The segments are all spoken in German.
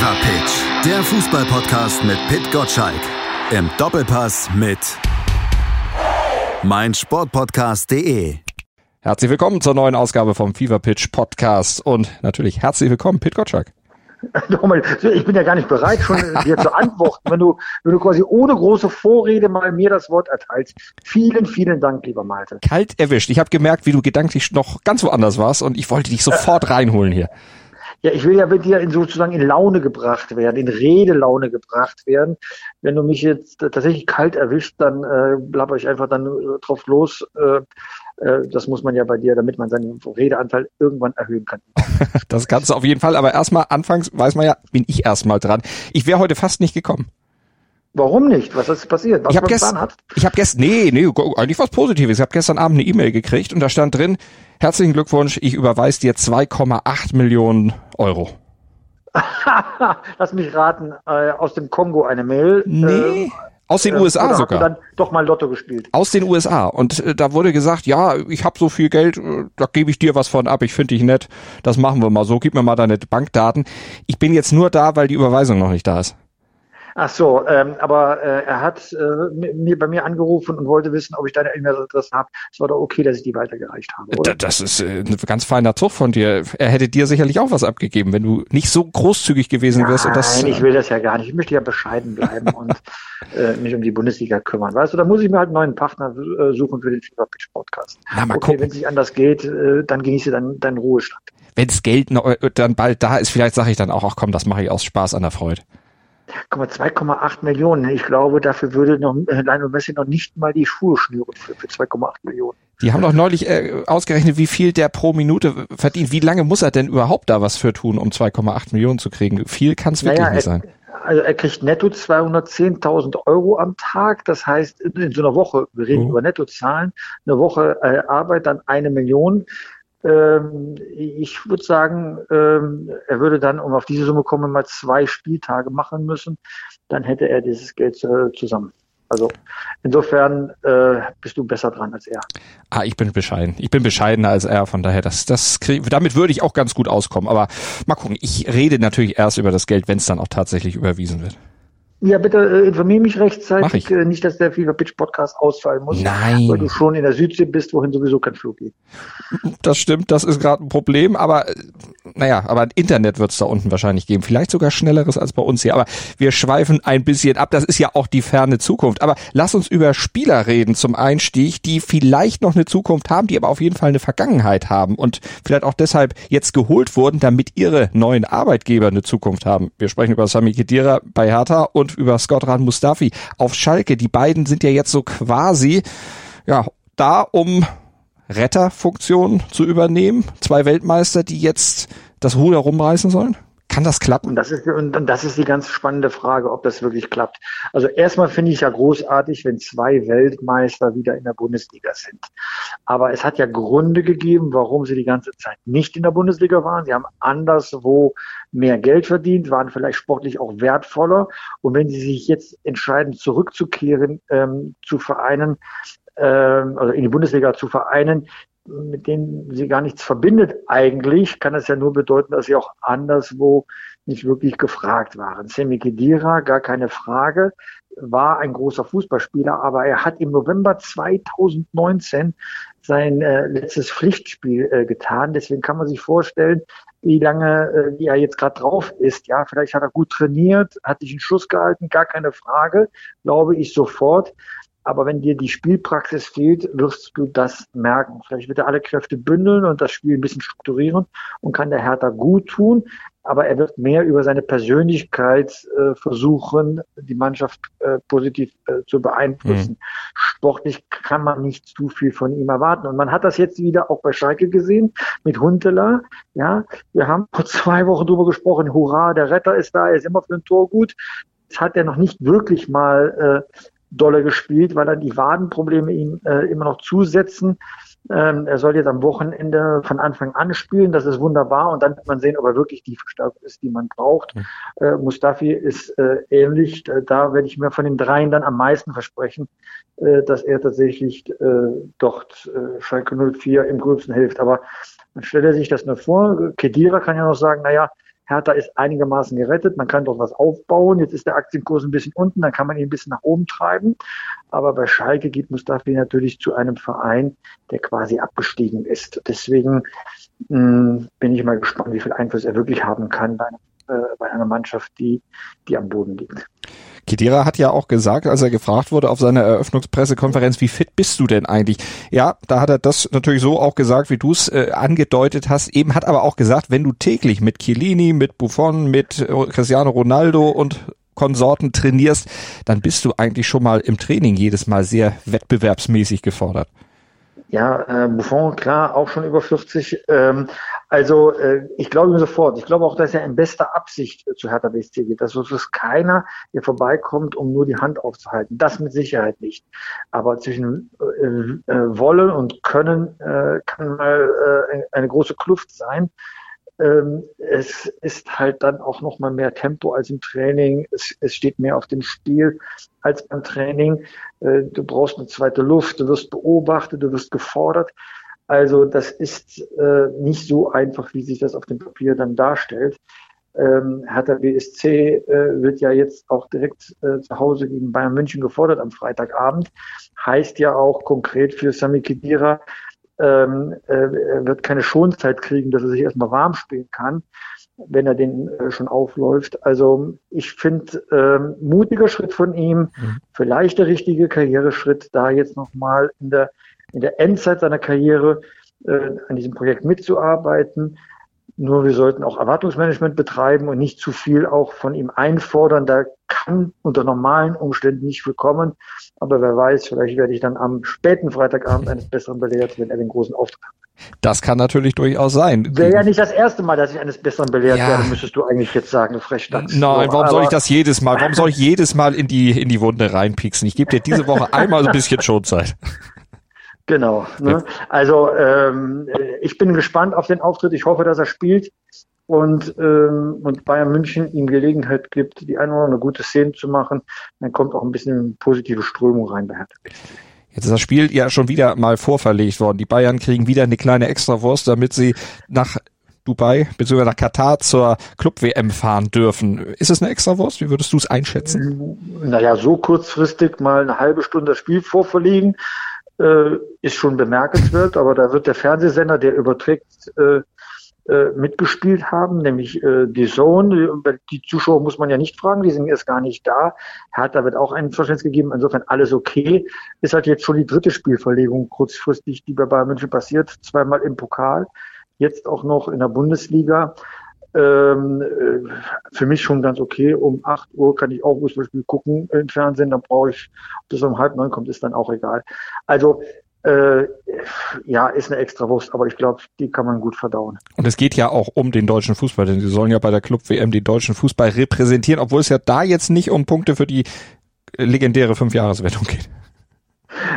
Fever Pitch, der Fußballpodcast mit Pit Gottschalk. Im Doppelpass mit meinsportpodcast.de. Herzlich willkommen zur neuen Ausgabe vom Fever Pitch Podcast und natürlich herzlich willkommen, Pit Gottschalk. Nochmal, ich bin ja gar nicht bereit, schon dir zu antworten, wenn du, wenn du quasi ohne große Vorrede mal mir das Wort erteilst. Vielen, vielen Dank, lieber Malte. Kalt erwischt. Ich habe gemerkt, wie du gedanklich noch ganz woanders warst und ich wollte dich sofort reinholen hier. Ja, ich will ja mit dir in sozusagen in Laune gebracht werden, in Redelaune gebracht werden. Wenn du mich jetzt tatsächlich kalt erwischt, dann äh, blabber ich einfach dann äh, drauf los. Äh, äh, das muss man ja bei dir, damit man seinen Redeanteil irgendwann erhöhen kann. das kannst du auf jeden Fall. Aber erstmal, anfangs weiß man ja, bin ich erstmal dran. Ich wäre heute fast nicht gekommen. Warum nicht? Was ist passiert? Was ich habe gestern, ich habe gestern, nee, nee, eigentlich was Positives. Ich habe gestern Abend eine E-Mail gekriegt und da stand drin, herzlichen Glückwunsch, ich überweise dir 2,8 Millionen Euro. Lass mich raten, äh, aus dem Kongo eine Mail. Nee. Äh, aus den äh, USA sogar. dann doch mal Lotto gespielt. Aus den USA. Und äh, da wurde gesagt, ja, ich habe so viel Geld, äh, da gebe ich dir was von ab, ich finde dich nett, das machen wir mal so, gib mir mal deine Bankdaten. Ich bin jetzt nur da, weil die Überweisung noch nicht da ist. Ach so, ähm, aber äh, er hat äh, mir bei mir angerufen und wollte wissen, ob ich deine E-Mail-Adresse habe. Es war doch okay, dass ich die weitergereicht habe. Oder? Das ist äh, ein ganz feiner Zug von dir. Er hätte dir sicherlich auch was abgegeben, wenn du nicht so großzügig gewesen wärst. Nein, und das, ich will das ja gar nicht. Ich möchte ja bescheiden bleiben und äh, mich um die Bundesliga kümmern. Weißt du, da muss ich mir halt einen neuen Partner äh, suchen für den FIFA Pitch Podcast. Na, mal okay, wenn es nicht anders geht, äh, dann genieße dann deinen Ruhestand. Wenns Geld äh, dann bald da ist, vielleicht sage ich dann auch, ach komm, das mache ich aus Spaß an der Freude. 2,8 Millionen. Ich glaube, dafür würde noch äh, Lionel Messi noch nicht mal die Schuhe schnüren für, für 2,8 Millionen. Die haben doch neulich äh, ausgerechnet, wie viel der pro Minute verdient. Wie lange muss er denn überhaupt da was für tun, um 2,8 Millionen zu kriegen? Viel kann es wirklich naja, nicht sein. Also er kriegt netto 210.000 Euro am Tag. Das heißt, in so einer Woche, wir reden oh. über Nettozahlen, eine Woche äh, Arbeit, dann eine Million. Ähm, ich würde sagen, ähm, er würde dann, um auf diese Summe kommen, mal zwei Spieltage machen müssen. Dann hätte er dieses Geld äh, zusammen. Also insofern äh, bist du besser dran als er. Ah, ich bin bescheiden. Ich bin bescheidener als er, von daher, das, das damit würde ich auch ganz gut auskommen. Aber mal gucken, ich rede natürlich erst über das Geld, wenn es dann auch tatsächlich überwiesen wird. Ja, bitte äh, informier mich rechtzeitig. Äh, nicht, dass der FIFA Pitch Podcast ausfallen muss. Nein. Weil du schon in der Südsee bist, wohin sowieso kein Flug geht. Das stimmt, das ist gerade ein Problem, aber äh, naja, aber Internet wird es da unten wahrscheinlich geben. Vielleicht sogar schnelleres als bei uns hier. Aber wir schweifen ein bisschen ab. Das ist ja auch die ferne Zukunft. Aber lass uns über Spieler reden zum Einstieg, die vielleicht noch eine Zukunft haben, die aber auf jeden Fall eine Vergangenheit haben und vielleicht auch deshalb jetzt geholt wurden, damit ihre neuen Arbeitgeber eine Zukunft haben. Wir sprechen über Sami Khedira bei Hertha und über Skodran Mustafi auf Schalke. Die beiden sind ja jetzt so quasi, ja, da, um Retterfunktion zu übernehmen. Zwei Weltmeister, die jetzt das Ruder rumreißen sollen? Kann das klappen? Und das ist, und das ist die ganz spannende Frage, ob das wirklich klappt. Also erstmal finde ich ja großartig, wenn zwei Weltmeister wieder in der Bundesliga sind. Aber es hat ja Gründe gegeben, warum sie die ganze Zeit nicht in der Bundesliga waren. Sie haben anderswo mehr Geld verdient, waren vielleicht sportlich auch wertvoller. Und wenn sie sich jetzt entscheiden, zurückzukehren ähm, zu Vereinen, ähm, also in die Bundesliga zu vereinen, mit denen sie gar nichts verbindet eigentlich, kann es ja nur bedeuten, dass sie auch anderswo nicht wirklich gefragt waren. Semi Khedira, gar keine Frage, war ein großer Fußballspieler, aber er hat im November 2019 sein äh, letztes Pflichtspiel äh, getan. Deswegen kann man sich vorstellen, wie lange äh, wie er jetzt gerade drauf ist. Ja, vielleicht hat er gut trainiert, hat sich einen Schuss gehalten, gar keine Frage, glaube ich sofort. Aber wenn dir die Spielpraxis fehlt, wirst du das merken. Vielleicht wird er alle Kräfte bündeln und das Spiel ein bisschen strukturieren und kann der Hertha gut tun. Aber er wird mehr über seine Persönlichkeit äh, versuchen, die Mannschaft äh, positiv äh, zu beeinflussen. Mhm. Sportlich kann man nicht zu viel von ihm erwarten. Und man hat das jetzt wieder auch bei Schalke gesehen mit Huntela. Ja, wir haben vor zwei Wochen drüber gesprochen. Hurra, der Retter ist da, er ist immer für ein Tor gut. Das hat er noch nicht wirklich mal äh, dolle gespielt, weil dann die Wadenprobleme ihm äh, immer noch zusetzen. Ähm, er soll jetzt am Wochenende von Anfang an spielen, das ist wunderbar und dann wird man sehen, ob er wirklich die Verstärkung ist, die man braucht. Mhm. Äh, Mustafi ist äh, ähnlich, da werde ich mir von den dreien dann am meisten versprechen, äh, dass er tatsächlich äh, dort äh, Schalke 04 im gröbsten hilft. Aber man stelle sich das nur vor, Kedira kann ja noch sagen, naja, Hertha ist einigermaßen gerettet, man kann doch was aufbauen. Jetzt ist der Aktienkurs ein bisschen unten, dann kann man ihn ein bisschen nach oben treiben. Aber bei Schalke geht Mustafi natürlich zu einem Verein, der quasi abgestiegen ist. Deswegen mh, hm, bin ich mal gespannt, wie viel Einfluss er wirklich haben kann bei, äh, bei einer Mannschaft, die, die am Boden liegt. Kedira hat ja auch gesagt, als er gefragt wurde auf seiner Eröffnungspressekonferenz, wie fit bist du denn eigentlich? Ja, da hat er das natürlich so auch gesagt, wie du es äh, angedeutet hast. Eben hat aber auch gesagt, wenn du täglich mit Chiellini, mit Buffon, mit äh, Cristiano Ronaldo und Konsorten trainierst, dann bist du eigentlich schon mal im Training jedes Mal sehr wettbewerbsmäßig gefordert. Ja, äh, Buffon, klar, auch schon über 40. Ähm, also äh, ich glaube ihm sofort. Ich glaube auch, dass er in bester Absicht zu Hertha BSC geht. Dass es keiner, der vorbeikommt, um nur die Hand aufzuhalten. Das mit Sicherheit nicht. Aber zwischen äh, äh, Wollen und Können äh, kann mal äh, eine große Kluft sein. Ähm, es ist halt dann auch noch mal mehr Tempo als im Training. Es, es steht mehr auf dem Spiel als beim Training. Äh, du brauchst eine zweite Luft, du wirst beobachtet, du wirst gefordert. Also das ist äh, nicht so einfach, wie sich das auf dem Papier dann darstellt. Ähm, Hertha BSC äh, wird ja jetzt auch direkt äh, zu Hause gegen Bayern München gefordert am Freitagabend. Heißt ja auch konkret für Sami Khedira, ähm, äh, er wird keine Schonzeit kriegen, dass er sich erstmal warm spielen kann, wenn er den äh, schon aufläuft. Also ich finde, ähm, mutiger Schritt von ihm, mhm. vielleicht der richtige Karriereschritt, da jetzt nochmal in der, in der Endzeit seiner Karriere äh, an diesem Projekt mitzuarbeiten. Nur wir sollten auch Erwartungsmanagement betreiben und nicht zu viel auch von ihm einfordern. Da kann unter normalen Umständen nicht viel kommen. Aber wer weiß, vielleicht werde ich dann am späten Freitagabend eines Besseren belehrt, wenn er den großen Auftritt hat. Das kann natürlich durchaus sein. Wäre ja nicht das erste Mal, dass ich eines Besseren belehrt ja. werde, müsstest du eigentlich jetzt sagen, du Frechstanz. Nein, warum soll ich das jedes Mal, warum soll ich jedes Mal in die, in die Wunde reinpieksen? Ich gebe dir diese Woche einmal so ein bisschen Schonzeit. Genau. Ne? Also ähm, ich bin gespannt auf den Auftritt. Ich hoffe, dass er spielt und, ähm, und Bayern München ihm Gelegenheit gibt, die eine oder andere gute Szene zu machen. Dann kommt auch ein bisschen positive Strömung rein bei Hertha. Jetzt ist das Spiel ja schon wieder mal vorverlegt worden. Die Bayern kriegen wieder eine kleine Extrawurst, damit sie nach Dubai bzw. nach Katar zur Club-WM fahren dürfen. Ist es eine Extrawurst? Wie würdest du es einschätzen? Naja, so kurzfristig mal eine halbe Stunde das Spiel vorverlegen, äh, ist schon bemerkenswert, aber da wird der Fernsehsender, der überträgt, äh, äh, mitgespielt haben, nämlich äh, die Zone. Die Zuschauer muss man ja nicht fragen, die sind erst gar nicht da. Hertha wird auch ein Verständnis gegeben, insofern alles okay. Ist halt jetzt schon die dritte Spielverlegung kurzfristig, die bei Bayern München passiert, zweimal im Pokal, jetzt auch noch in der Bundesliga. Ähm, äh, für mich schon ganz okay. Um 8 Uhr kann ich auch Fußballspiel gucken im Fernsehen. Dann brauche ich, ob das um halb neun kommt, ist dann auch egal. Also äh, ja, ist eine Extrawurst, aber ich glaube, die kann man gut verdauen. Und es geht ja auch um den deutschen Fußball, denn sie sollen ja bei der Club WM den deutschen Fußball repräsentieren, obwohl es ja da jetzt nicht um Punkte für die legendäre Fünfjahreswertung geht.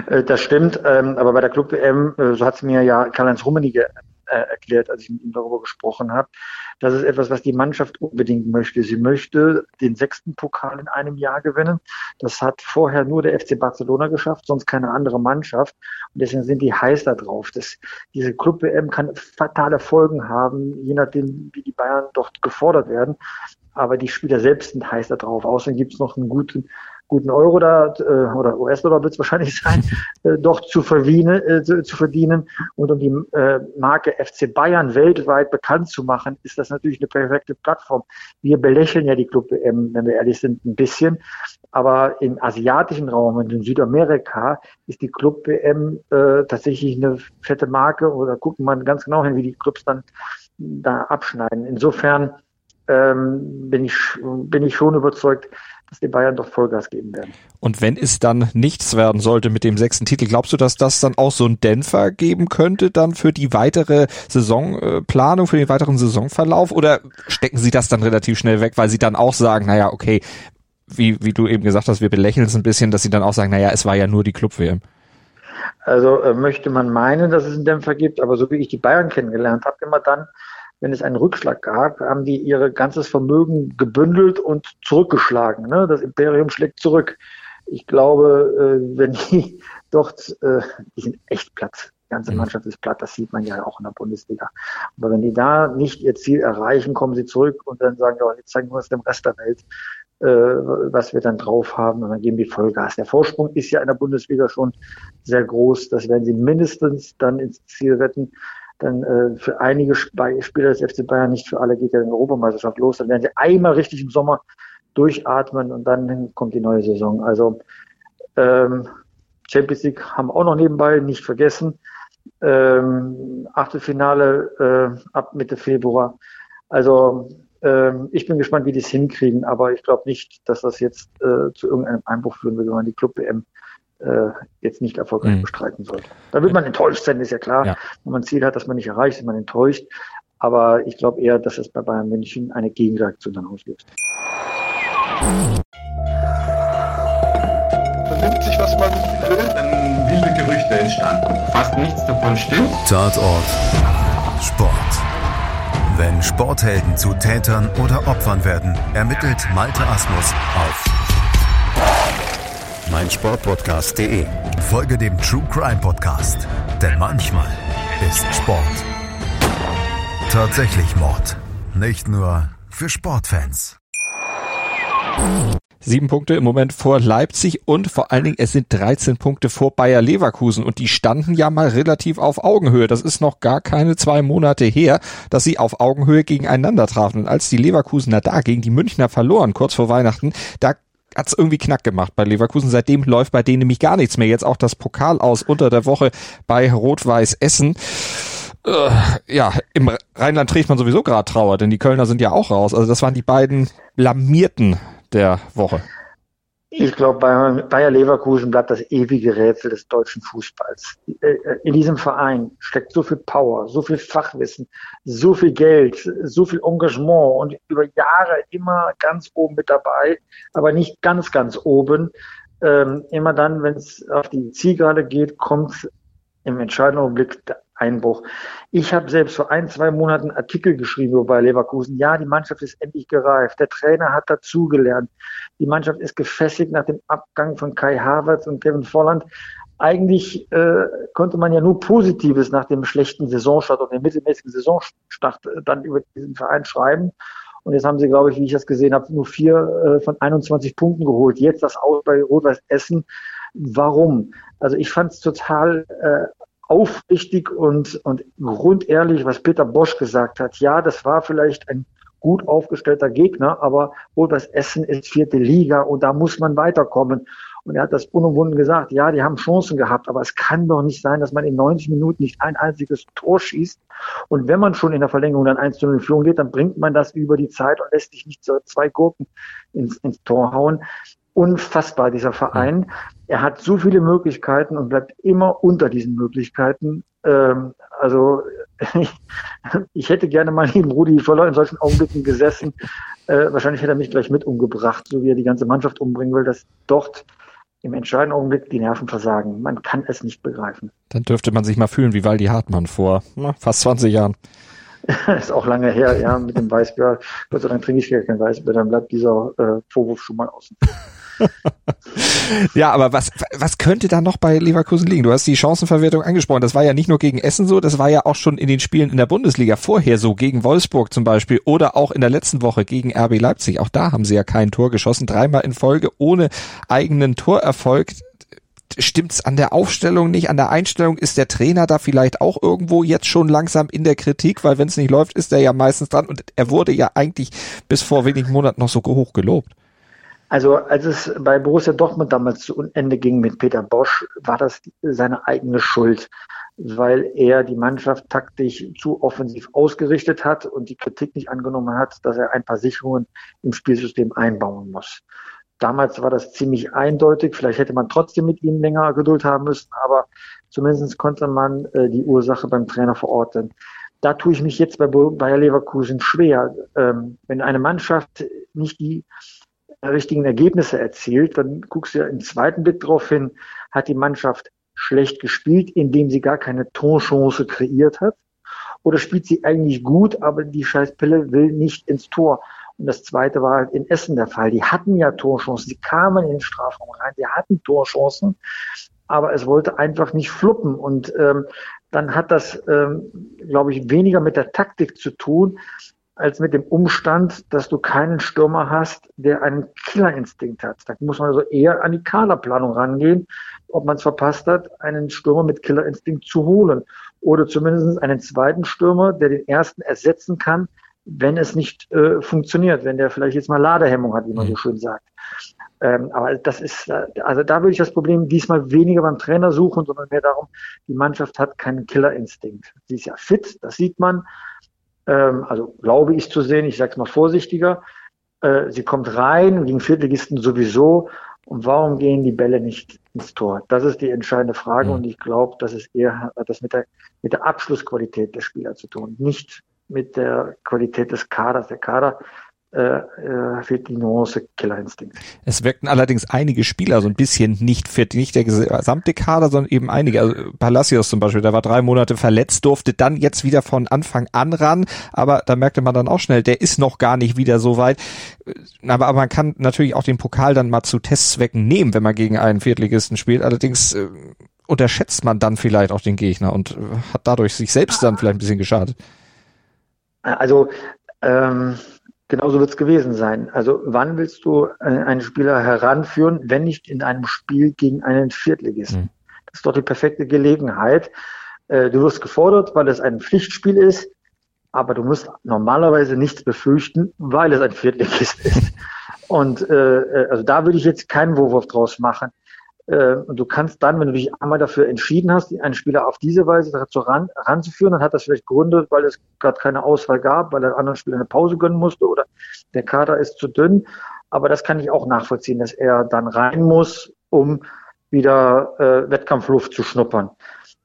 Äh, das stimmt, ähm, aber bei der Club WM, äh, so hat es mir ja Karl-Heinz Rummenigge äh, erklärt, als ich mit ihm darüber gesprochen habe. Das ist etwas, was die Mannschaft unbedingt möchte. Sie möchte den sechsten Pokal in einem Jahr gewinnen. Das hat vorher nur der FC Barcelona geschafft, sonst keine andere Mannschaft. Und deswegen sind die heiß da drauf. Das, diese Club-WM kann fatale Folgen haben, je nachdem, wie die Bayern dort gefordert werden. Aber die Spieler selbst sind heiß da drauf. Außerdem gibt es noch einen guten guten Euro da äh, oder US-Dollar wird es wahrscheinlich sein, äh, doch zu verdienen, äh, zu, zu, verdienen. Und um die äh, Marke FC Bayern weltweit bekannt zu machen, ist das natürlich eine perfekte Plattform. Wir belächeln ja die Club WM, wenn wir ehrlich sind, ein bisschen. Aber im asiatischen Raum und in Südamerika ist die Club WM äh, tatsächlich eine fette Marke oder gucken man ganz genau hin, wie die Clubs dann da abschneiden. Insofern ähm, bin ich bin ich schon überzeugt, dass die Bayern doch Vollgas geben werden. Und wenn es dann nichts werden sollte mit dem sechsten Titel, glaubst du, dass das dann auch so ein Dämpfer geben könnte dann für die weitere Saisonplanung, für den weiteren Saisonverlauf? Oder stecken sie das dann relativ schnell weg, weil sie dann auch sagen, naja, okay, wie, wie du eben gesagt hast, wir belächeln es ein bisschen, dass sie dann auch sagen, naja, es war ja nur die Club-WM. Also äh, möchte man meinen, dass es einen Dämpfer gibt, aber so wie ich die Bayern kennengelernt habe, immer dann, wenn es einen Rückschlag gab, haben die ihr ganzes Vermögen gebündelt und zurückgeschlagen. Ne? Das Imperium schlägt zurück. Ich glaube, äh, wenn die dort, äh, die sind echt platt. ganze mhm. Mannschaft ist platt, das sieht man ja auch in der Bundesliga. Aber wenn die da nicht ihr Ziel erreichen, kommen sie zurück und dann sagen, ja, jetzt zeigen wir uns dem Rest der Welt, äh, was wir dann drauf haben und dann geben die Vollgas. Der Vorsprung ist ja in der Bundesliga schon sehr groß. Das werden sie mindestens dann ins Ziel retten. Dann äh, für einige Spieler des FC Bayern, nicht für alle, geht ja die Europameisterschaft los. Dann werden sie einmal richtig im Sommer durchatmen und dann kommt die neue Saison. Also ähm, Champions League haben auch noch nebenbei nicht vergessen. Ähm, Achtelfinale äh, ab Mitte Februar. Also ähm, ich bin gespannt, wie die es hinkriegen, aber ich glaube nicht, dass das jetzt äh, zu irgendeinem Einbruch führen wird, wenn man die Club-WM äh, jetzt nicht erfolgreich mhm. bestreiten sollte. Da wird man enttäuscht sein, ist ja klar. Ja. Wenn man ein Ziel hat, das man nicht erreicht, ist man enttäuscht. Aber ich glaube eher, dass es bei Bayern München eine Gegenreaktion dann auslöst. Vernimmt sich, was man will, dann wilde Gerüchte entstanden. Fast nichts davon stimmt. Tatort. Sport. Wenn Sporthelden zu Tätern oder Opfern werden, ermittelt Malte Asmus auf meinsportpodcast.de. Folge dem True Crime Podcast, denn manchmal ist Sport tatsächlich Mord. Nicht nur für Sportfans. Sieben Punkte im Moment vor Leipzig und vor allen Dingen es sind 13 Punkte vor Bayer Leverkusen und die standen ja mal relativ auf Augenhöhe. Das ist noch gar keine zwei Monate her, dass sie auf Augenhöhe gegeneinander trafen. Und als die Leverkusener da gegen die Münchner verloren, kurz vor Weihnachten, da hat's irgendwie knack gemacht bei Leverkusen. Seitdem läuft bei denen nämlich gar nichts mehr. Jetzt auch das Pokal aus unter der Woche bei Rot-Weiß Essen. Äh, ja, im Rheinland trägt man sowieso gerade Trauer, denn die Kölner sind ja auch raus. Also das waren die beiden blamierten der Woche? Ich glaube, bei Bayer Leverkusen bleibt das ewige Rätsel des deutschen Fußballs. Äh, in diesem Verein steckt so viel Power, so viel Fachwissen, so viel Geld, so viel Engagement und über Jahre immer ganz oben mit dabei, aber nicht ganz, ganz oben. Ähm, immer dann, wenn es auf die Zielgerade geht, kommt im entscheidenden Augenblick der Einbruch. Ich habe selbst vor ein, zwei Monaten Artikel geschrieben über Leverkusen. Ja, die Mannschaft ist endlich gereift. Der Trainer hat dazugelernt. Die Mannschaft ist gefestigt nach dem Abgang von Kai Havertz und Kevin Volland. Eigentlich äh, konnte man ja nur Positives nach dem schlechten Saisonstart oder dem mittelmäßigen Saisonstart äh, dann über diesen Verein schreiben. Und jetzt haben sie, glaube ich, wie ich das gesehen habe, nur vier äh, von 21 Punkten geholt. Jetzt das Aus bei Rot-Weiß Essen. Warum? Also ich fand es total äh, aufrichtig und, und grundehrlich, was Peter Bosch gesagt hat. Ja, das war vielleicht ein gut aufgestellter Gegner, aber wohl das Essen ist vierte Liga und da muss man weiterkommen. Und er hat das unumwunden gesagt, ja, die haben Chancen gehabt, aber es kann doch nicht sein, dass man in 90 Minuten nicht ein einziges Tor schießt. Und wenn man schon in der Verlängerung dann 1 zu 0 in Führung geht, dann bringt man das über die Zeit und lässt sich nicht so zwei Gurken ins, ins Tor hauen unfassbar, dieser Verein. Er hat so viele Möglichkeiten und bleibt immer unter diesen Möglichkeiten. Ähm, also ich, ich, hätte gerne mal neben Rudi Völler in solchen Augenblicken gesessen. Äh, wahrscheinlich hätte er mich gleich mit umgebracht, so wie er die ganze Mannschaft umbringen will, dass dort im entscheidenden Augenblick die Nerven versagen. Man kann es nicht begreifen. Dann dürfte man sich mal fühlen wie Waldi Hartmann vor na, fast 20 Jahren. ist auch lange her, ja, mit dem Weißbier. Gott sei Dank trinke ich gar kein Weißbier, dann bleibt dieser äh, Vorwurf schon mal außen. ja, aber was, was könnte da noch bei Leverkusen liegen? Du hast die Chancenverwertung angesprochen. Das war ja nicht nur gegen Essen so, das war ja auch schon in den Spielen in der Bundesliga vorher so, gegen Wolfsburg zum Beispiel oder auch in der letzten Woche gegen RB Leipzig. Auch da haben sie ja kein Tor geschossen, dreimal in Folge ohne eigenen Torerfolg stimmt's an der Aufstellung nicht, an der Einstellung? Ist der Trainer da vielleicht auch irgendwo jetzt schon langsam in der Kritik? Weil wenn es nicht läuft, ist er ja meistens dran und er wurde ja eigentlich bis vor wenigen Monaten noch so hoch gelobt. Also als es bei Borussia Dortmund damals zu Ende ging mit Peter Bosch, war das seine eigene Schuld, weil er die Mannschaft taktisch zu offensiv ausgerichtet hat und die Kritik nicht angenommen hat, dass er ein paar Sicherungen im Spielsystem einbauen muss. Damals war das ziemlich eindeutig. Vielleicht hätte man trotzdem mit ihm länger Geduld haben müssen, aber zumindest konnte man äh, die Ursache beim Trainer verorten. Da tue ich mich jetzt bei Bayer Leverkusen schwer. Ähm, wenn eine Mannschaft nicht die richtigen Ergebnisse erzielt, dann guckst du ja im zweiten Blick darauf hin, hat die Mannschaft schlecht gespielt, indem sie gar keine Torchance kreiert hat? Oder spielt sie eigentlich gut, aber die Scheißpille will nicht ins Tor? Und das zweite war halt in Essen der Fall. Die hatten ja Torchancen, sie kamen in den Strafraum rein, sie hatten Torchancen, aber es wollte einfach nicht fluppen. Und ähm, dann hat das, ähm, glaube ich, weniger mit der Taktik zu tun, als mit dem Umstand, dass du keinen Stürmer hast, der einen Killerinstinkt hat. Da muss man also eher an die Kaderplanung rangehen, ob man es verpasst hat, einen Stürmer mit Killerinstinkt zu holen. Oder zumindest einen zweiten Stürmer, der den ersten ersetzen kann, wenn es nicht äh, funktioniert, wenn der vielleicht jetzt mal Ladehemmung hat, wie man so mhm. schön sagt. Ähm, aber das ist, also da würde ich das Problem diesmal weniger beim Trainer suchen, sondern mehr darum, die Mannschaft hat keinen Killerinstinkt. Sie ist ja fit, das sieht man. Ähm, also glaube ich zu sehen, ich sage es mal vorsichtiger. Äh, sie kommt rein, gegen Viertligisten sowieso. Und warum gehen die Bälle nicht ins Tor? Das ist die entscheidende Frage mhm. und ich glaube, das ist eher das mit der, mit der Abschlussqualität der Spieler zu tun, nicht mit der Qualität des Kaders. Der Kader fehlt die Nuance Killerinstinkt. Es wirkten allerdings einige Spieler so ein bisschen nicht fit, nicht der gesamte Kader, sondern eben einige. Also Palacios zum Beispiel, der war drei Monate verletzt, durfte dann jetzt wieder von Anfang an ran, aber da merkte man dann auch schnell, der ist noch gar nicht wieder so weit. Aber, aber man kann natürlich auch den Pokal dann mal zu Testzwecken nehmen, wenn man gegen einen Viertligisten spielt. Allerdings äh, unterschätzt man dann vielleicht auch den Gegner und äh, hat dadurch sich selbst dann vielleicht ein bisschen geschadet. Also ähm, Genauso wird es gewesen sein. Also wann willst du äh, einen Spieler heranführen, wenn nicht in einem Spiel gegen einen Viertligisten? Mhm. Das ist doch die perfekte Gelegenheit. Äh, du wirst gefordert, weil es ein Pflichtspiel ist, aber du musst normalerweise nichts befürchten, weil es ein Viertligist ist. Und äh, äh also da würde ich jetzt keinen Vorwurf draus machen. Äh, und du kannst dann, wenn du dich einmal dafür entschieden hast, einen Spieler auf diese Weise dazu ran, ranzuführen, dann hat das vielleicht Gründe, weil es gerade keine Auswahl gab, weil er anderen Spieler eine Pause gönnen musste oder der Kader ist zu dünn. Aber das kann ich auch nachvollziehen, dass er dann rein muss, um wieder äh, Wettkampfluft zu schnuppern.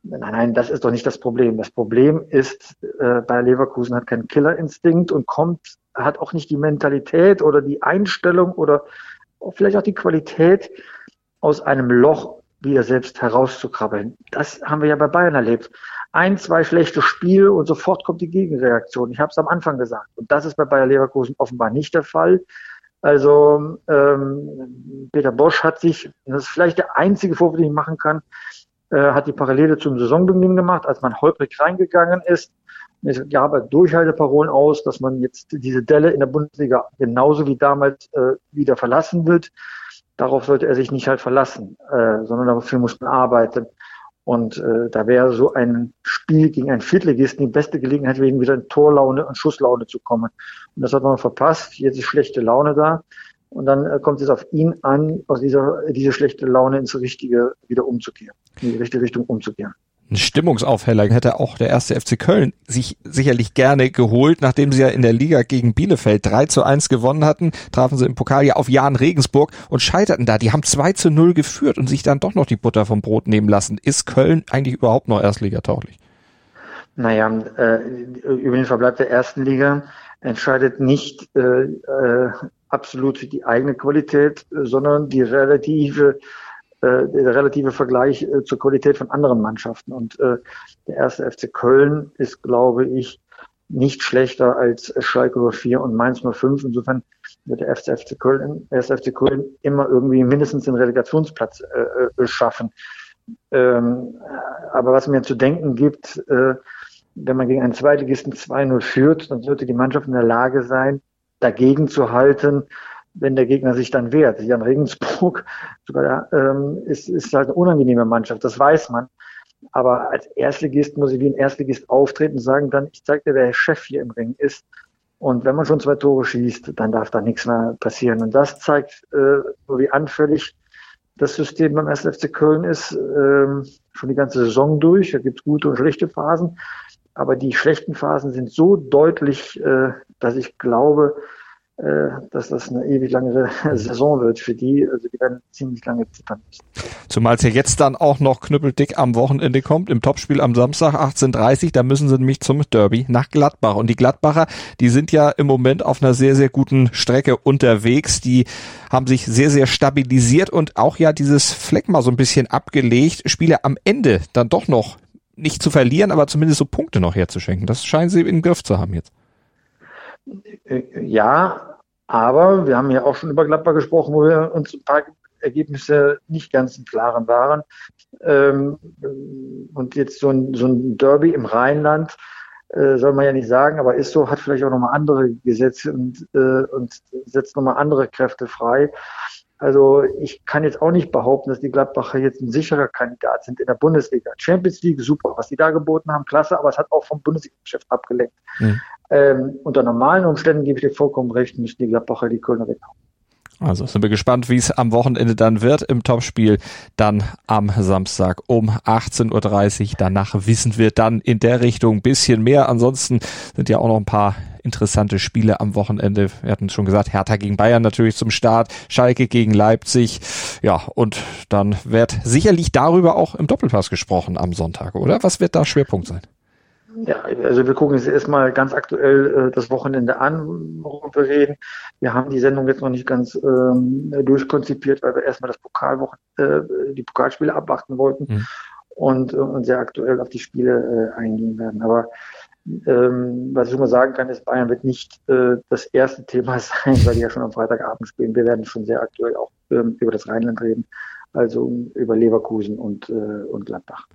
Nein, nein, das ist doch nicht das Problem. Das Problem ist, äh, bei Leverkusen hat keinen Killerinstinkt und kommt, hat auch nicht die Mentalität oder die Einstellung oder vielleicht auch die Qualität, aus einem Loch wieder selbst herauszukrabbeln. Das haben wir ja bei Bayern erlebt. Ein, zwei schlechte Spiele und sofort kommt die Gegenreaktion. Ich habe es am Anfang gesagt. Und das ist bei Bayer Leverkusen offenbar nicht der Fall. Also ähm, Peter Bosch hat sich, das ist vielleicht der einzige Vorwurf, den ich machen kann, äh, hat die Parallele zum Saisonbeginn gemacht, als man holprig reingegangen ist. Es gab Durchhalteparolen aus, dass man jetzt diese Delle in der Bundesliga genauso wie damals äh, wieder verlassen wird darauf sollte er sich nicht halt verlassen, äh, sondern dafür muss man arbeiten. Und äh, da wäre so ein Spiel gegen einen Viertligisten die beste Gelegenheit, wegen wieder in Torlaune und Schusslaune zu kommen. Und das hat man verpasst. Jetzt ist schlechte Laune da. Und dann äh, kommt es auf ihn an, aus dieser diese schlechte Laune ins Richtige wieder umzukehren, in die richtige Richtung umzukehren ein Stimmungsaufheller hätte auch der erste FC Köln sich sicherlich gerne geholt, nachdem sie ja in der Liga gegen Bielefeld 3 zu 1 gewonnen hatten, trafen sie im Pokal ja auf Jan Regensburg und scheiterten da. Die haben 2 zu 0 geführt und sich dann doch noch die Butter vom Brot nehmen lassen. Ist Köln eigentlich überhaupt noch Erstligatauglich? Naja, äh, über den Verbleib der ersten Liga entscheidet nicht äh, äh, absolut die eigene Qualität, sondern die relative äh, der relative Vergleich äh, zur Qualität von anderen Mannschaften. Und äh, der erste FC Köln ist, glaube ich, nicht schlechter als Schalke 04 und Mainz 05. Insofern wird der erste FC Köln, erste FC Köln immer irgendwie mindestens den Relegationsplatz äh, schaffen. Ähm, aber was mir zu denken gibt, äh, wenn man gegen einen Zweitligisten 2-0 führt, dann sollte die Mannschaft in der Lage sein, dagegen zu halten wenn der Gegner sich dann wehrt. Jan Regensburg sogar, ähm, ist, ist halt eine unangenehme Mannschaft, das weiß man. Aber als Erstligist muss ich wie ein Erstligist auftreten und sagen, dann, ich zeig dir, wer der Chef hier im Ring ist. Und wenn man schon zwei Tore schießt, dann darf da nichts mehr passieren. Und das zeigt, äh, wie anfällig das System beim 1. FC Köln ist, ähm, schon die ganze Saison durch. Da gibt es gute und schlechte Phasen. Aber die schlechten Phasen sind so deutlich, äh, dass ich glaube, dass das eine ewig lange Saison wird für die. Also die werden ziemlich lange zittern müssen. Zumal es ja jetzt dann auch noch knüppeldick am Wochenende kommt, im Topspiel am Samstag 18.30 da müssen sie nämlich zum Derby nach Gladbach. Und die Gladbacher, die sind ja im Moment auf einer sehr, sehr guten Strecke unterwegs. Die haben sich sehr, sehr stabilisiert und auch ja dieses Fleck mal so ein bisschen abgelegt. Spiele am Ende dann doch noch nicht zu verlieren, aber zumindest so Punkte noch herzuschenken. Das scheinen sie im Griff zu haben jetzt. Ja, aber wir haben ja auch schon über Gladbach gesprochen, wo wir uns ein paar Ergebnisse nicht ganz im Klaren waren. Ähm, und jetzt so ein, so ein Derby im Rheinland, äh, soll man ja nicht sagen, aber ist so, hat vielleicht auch nochmal andere Gesetze und, äh, und setzt nochmal andere Kräfte frei. Also ich kann jetzt auch nicht behaupten, dass die Gladbacher jetzt ein sicherer Kandidat sind in der Bundesliga. Champions League, super, was die da geboten haben, klasse, aber es hat auch vom Bundesliga-Geschäft abgelenkt. Mhm. Ähm, unter normalen Umständen gebe ich dir vollkommen recht, müssen die Gladbacher die Kölner weghauen. Also sind wir gespannt, wie es am Wochenende dann wird im Topspiel. Dann am Samstag um 18.30 Uhr. Danach wissen wir dann in der Richtung bisschen mehr. Ansonsten sind ja auch noch ein paar interessante Spiele am Wochenende. Wir hatten schon gesagt, Hertha gegen Bayern natürlich zum Start, Schalke gegen Leipzig. Ja, und dann wird sicherlich darüber auch im Doppelpass gesprochen am Sonntag, oder? Was wird da Schwerpunkt sein? Ja, also wir gucken uns erstmal ganz aktuell äh, das Wochenende an, worüber wir reden. Wir haben die Sendung jetzt noch nicht ganz ähm, durchkonzipiert, weil wir erstmal das Pokalwochen, äh, die Pokalspiele abwarten wollten mhm. und, äh, und sehr aktuell auf die Spiele äh, eingehen werden. Aber ähm, was ich schon mal sagen kann, ist, Bayern wird nicht äh, das erste Thema sein, weil die ja schon am Freitagabend spielen. Wir werden schon sehr aktuell auch ähm, über das Rheinland reden, also über Leverkusen und, äh, und Gladbach.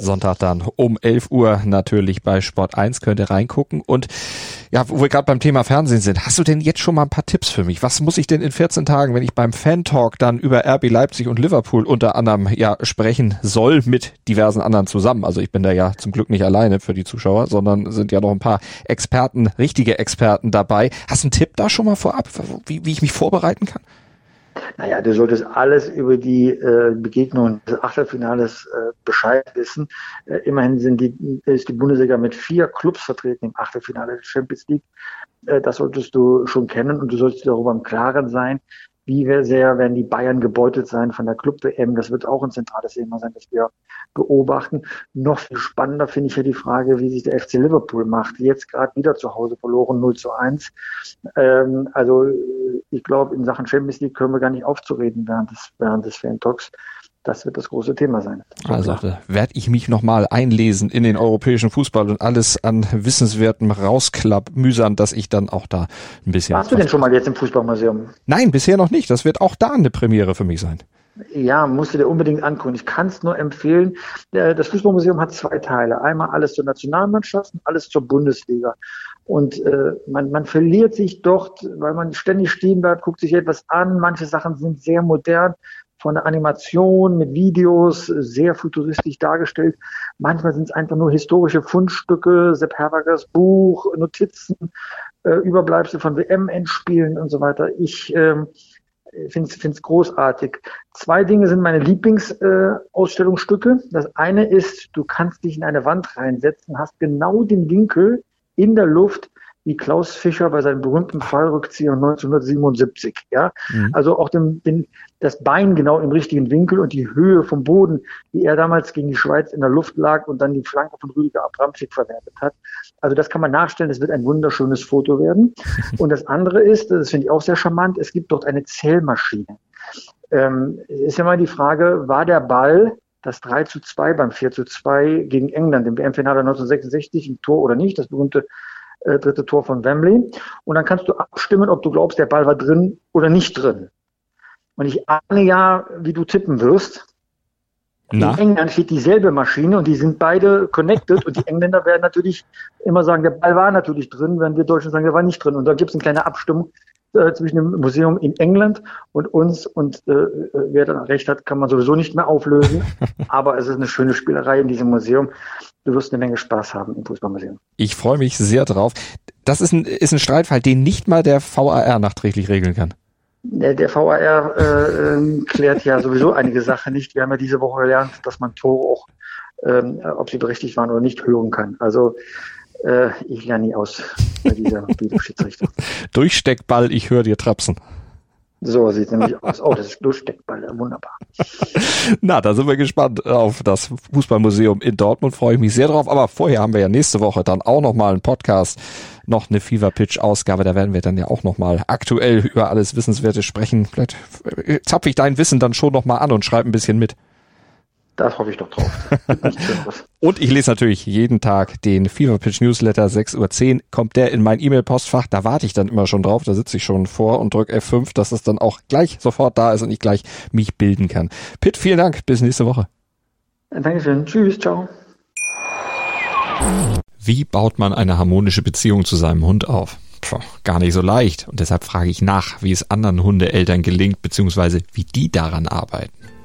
Sonntag dann um 11 Uhr natürlich bei Sport 1 könnt ihr reingucken. Und ja, wo wir gerade beim Thema Fernsehen sind, hast du denn jetzt schon mal ein paar Tipps für mich? Was muss ich denn in 14 Tagen, wenn ich beim Fan-Talk dann über RB Leipzig und Liverpool unter anderem ja sprechen soll mit diversen anderen zusammen? Also ich bin da ja zum Glück nicht alleine für die Zuschauer, sondern sind ja noch ein paar Experten, richtige Experten dabei. Hast du einen Tipp da schon mal vorab, wie, wie ich mich vorbereiten kann? Naja, du solltest alles über die äh, Begegnungen des Achtelfinales äh, Bescheid wissen. Äh, immerhin sind die, ist die Bundesliga mit vier Clubs vertreten im Achtelfinale der Champions League. Äh, das solltest du schon kennen und du solltest darüber im Klaren sein, wie sehr werden die Bayern gebeutelt sein von der Club-WM? Das wird auch ein zentrales Thema sein, das wir beobachten. Noch viel spannender finde ich ja die Frage, wie sich der FC Liverpool macht. Jetzt gerade wieder zu Hause verloren, 0 zu 1. Ähm, also ich glaube, in Sachen Champions League können wir gar nicht aufzureden während des, während des Fan-Talks das wird das große Thema sein. Also werde ich mich nochmal einlesen in den europäischen Fußball und alles an Wissenswertem rausklapp mühsam, dass ich dann auch da ein bisschen. Warst du denn schon mal jetzt im Fußballmuseum? Nein, bisher noch nicht. Das wird auch da eine Premiere für mich sein. Ja, musst du dir unbedingt angucken. Ich kann es nur empfehlen. Das Fußballmuseum hat zwei Teile. Einmal alles zur Nationalmannschaft und alles zur Bundesliga. Und äh, man, man verliert sich dort, weil man ständig stehen bleibt, guckt sich etwas an. Manche Sachen sind sehr modern von der Animation mit Videos sehr futuristisch dargestellt. Manchmal sind es einfach nur historische Fundstücke, Sepp Herbergers Buch, Notizen, äh, Überbleibsel von WM-Endspielen und so weiter. Ich ähm, finde es großartig. Zwei Dinge sind meine Lieblingsausstellungsstücke. Äh, das eine ist, du kannst dich in eine Wand reinsetzen, hast genau den Winkel in der Luft, wie Klaus Fischer bei seinem berühmten Fallrückzieher 1977. Ja, mhm. also auch den, den, das Bein genau im richtigen Winkel und die Höhe vom Boden, wie er damals gegen die Schweiz in der Luft lag und dann die Flanke von Rüdiger Abramczyk verwertet hat. Also das kann man nachstellen. Das wird ein wunderschönes Foto werden. und das andere ist, das finde ich auch sehr charmant, es gibt dort eine Zählmaschine. Ähm, ist ja mal die Frage, war der Ball das 3 zu 2 beim 4 zu 2 gegen England im WM-Finale 1966 ein Tor oder nicht, das berühmte äh, dritte Tor von Wembley. Und dann kannst du abstimmen, ob du glaubst, der Ball war drin oder nicht drin. Und ich ahne ja, wie du tippen wirst. Na? In England steht dieselbe Maschine und die sind beide connected und die Engländer werden natürlich immer sagen, der Ball war natürlich drin, wenn wir Deutschen sagen, der war nicht drin. Und da gibt es eine kleine Abstimmung äh, zwischen dem Museum in England und uns und äh, äh wer dann recht hat, kann man sowieso nicht mehr auflösen. Aber es ist eine schöne Spielerei in diesem Museum du wirst eine Menge Spaß haben im Fußballmuseum. Ich freue mich sehr drauf. Das ist ein, ist ein Streitfall, den nicht mal der VAR nachträglich regeln kann. Der, VAR äh, klärt ja sowieso einige Sachen nicht. Wir haben ja diese Woche gelernt, dass man Tore auch, ähm, ob sie berechtigt waren oder nicht, hören kann. Also äh, ich lerne nie aus bei dieser Videoschiedsrichter. Durchsteckball, ich höre dir trapsen. So sieht es nämlich aus. Oh, das ist Durchsteckball, wunderbar. Na, da sind wir gespannt auf das Fußballmuseum in Dortmund. Freue ich mich sehr drauf. Aber vorher haben wir ja nächste Woche dann auch nochmal einen Podcast, noch eine Fever Pitch Ausgabe. Da werden wir dann ja auch nochmal aktuell über alles Wissenswerte sprechen. Vielleicht äh, zapfe ich dein Wissen dann schon nochmal an und schreibe ein bisschen mit. Das hoffe ich doch drauf. Und ich lese natürlich jeden Tag den Fever Pitch Newsletter 6.10 Uhr. Kommt der in mein E-Mail-Postfach, da warte ich dann immer schon drauf, da sitze ich schon vor und drücke F5, dass es dann auch gleich sofort da ist und ich gleich mich bilden kann. Pitt, vielen Dank, bis nächste Woche. Dankeschön, tschüss, ciao. Wie baut man eine harmonische Beziehung zu seinem Hund auf? Puh, gar nicht so leicht. Und deshalb frage ich nach, wie es anderen Hundeeltern gelingt, beziehungsweise wie die daran arbeiten.